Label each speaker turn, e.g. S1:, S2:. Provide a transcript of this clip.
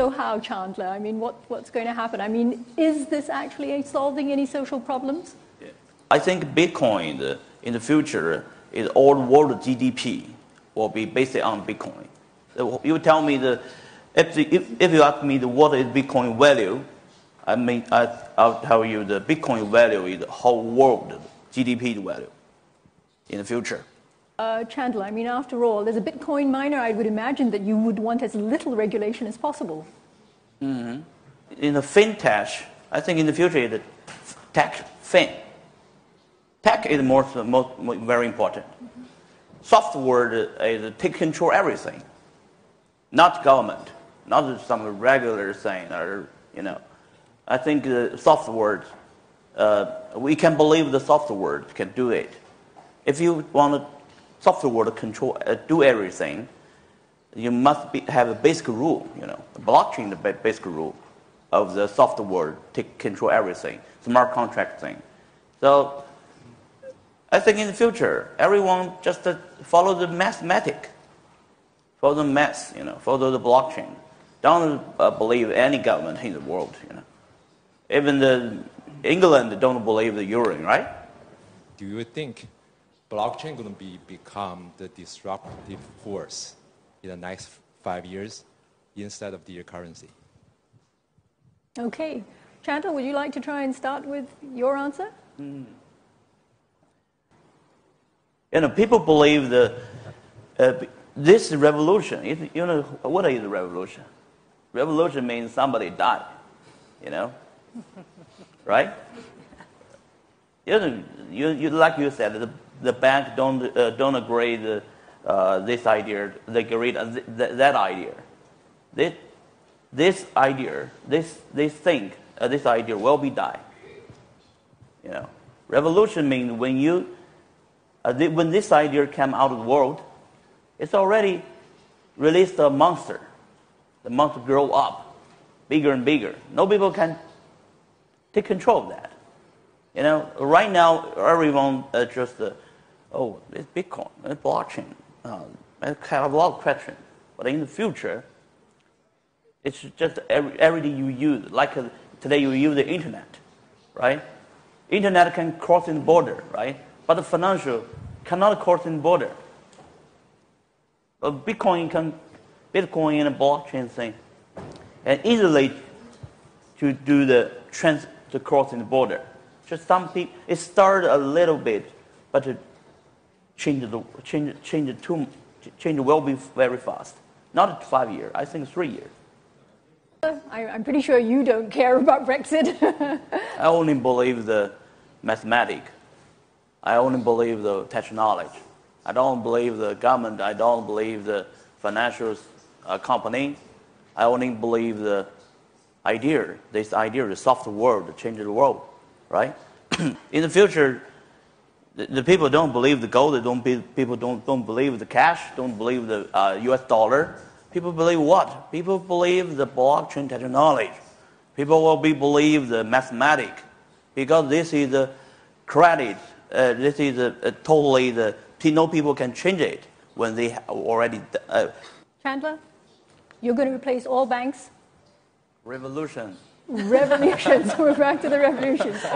S1: so how, Chandler? I mean, what, what's going to happen? I mean, is this actually solving any social problems?
S2: I think Bitcoin uh, in the future is all world GDP will be based on Bitcoin. You tell me the if, the, if, if you ask me the what is Bitcoin value, I mean I, I'll tell you the Bitcoin value is the whole world GDP value in the future.
S1: Uh, Chandler, I mean, after all, as a Bitcoin miner, I would imagine that you would want as little regulation as possible.
S2: In the fintech, I think in the future the tech fin. Tech is more, more, more very important. Software is take control everything, not government, not some regular thing or you know. I think the software, uh, we can believe the software can do it. If you want the software to control, uh, do everything, you must be, have a basic rule, you know, the blockchain, the basic rule of the software take control everything, smart contract thing. So I think in the future, everyone just uh, follow the mathematic, follow the math, you know, follow the blockchain. Don't uh, believe any government in the world, you know. Even the England don't believe the euro, right?
S3: Do you think blockchain going to be become the disruptive force in the next five years instead of the currency?
S1: Okay. Chandler, would you like to try and start with your answer?
S2: You know, people believe the uh, this revolution. it- You know, what is a revolution? Revolution means somebody died. You know, right? You know, you, you like you said, the, the bank don't uh, don't agree the, uh, this idea. They agree uh, th- th- that idea. This this idea, this they think uh, this idea will be die. You know, revolution means when you uh, th- when this idea came out of the world, it's already released a monster. The monster grow up, bigger and bigger. No people can take control of that. You know, right now everyone uh, just uh, oh, it's Bitcoin, it's blockchain. Uh, I have a lot of questions, but in the future, it's just every, everything you use. Like uh, today, you use the internet, right? Internet can cross in the border, right? But the financial cannot cross in border. But Bitcoin can, Bitcoin and blockchain thing, and easily to do the trans to cross in the border. Just some people, it started a little bit, but it changed the change change it too change will be very fast. Not five years, I think three years.
S1: I, I'm pretty sure you don't care about Brexit.
S2: I only believe the mathematics. I only believe the technology. I don't believe the government. I don't believe the financial uh, company. I only believe the idea. This idea, the software world, to change the world, right? In the future, the, the people don't believe the gold. They don't be, people don't, don't believe the cash. Don't believe the uh, U.S. dollar. People believe what? People believe the blockchain technology. People will be believe the mathematic, because this is the credit. Uh, this is a, a totally the no people can change it when they have already uh,
S1: Chandler, you're going to replace all banks?
S2: revolution.
S1: Revolutions. We're back to the revolutions. Okay.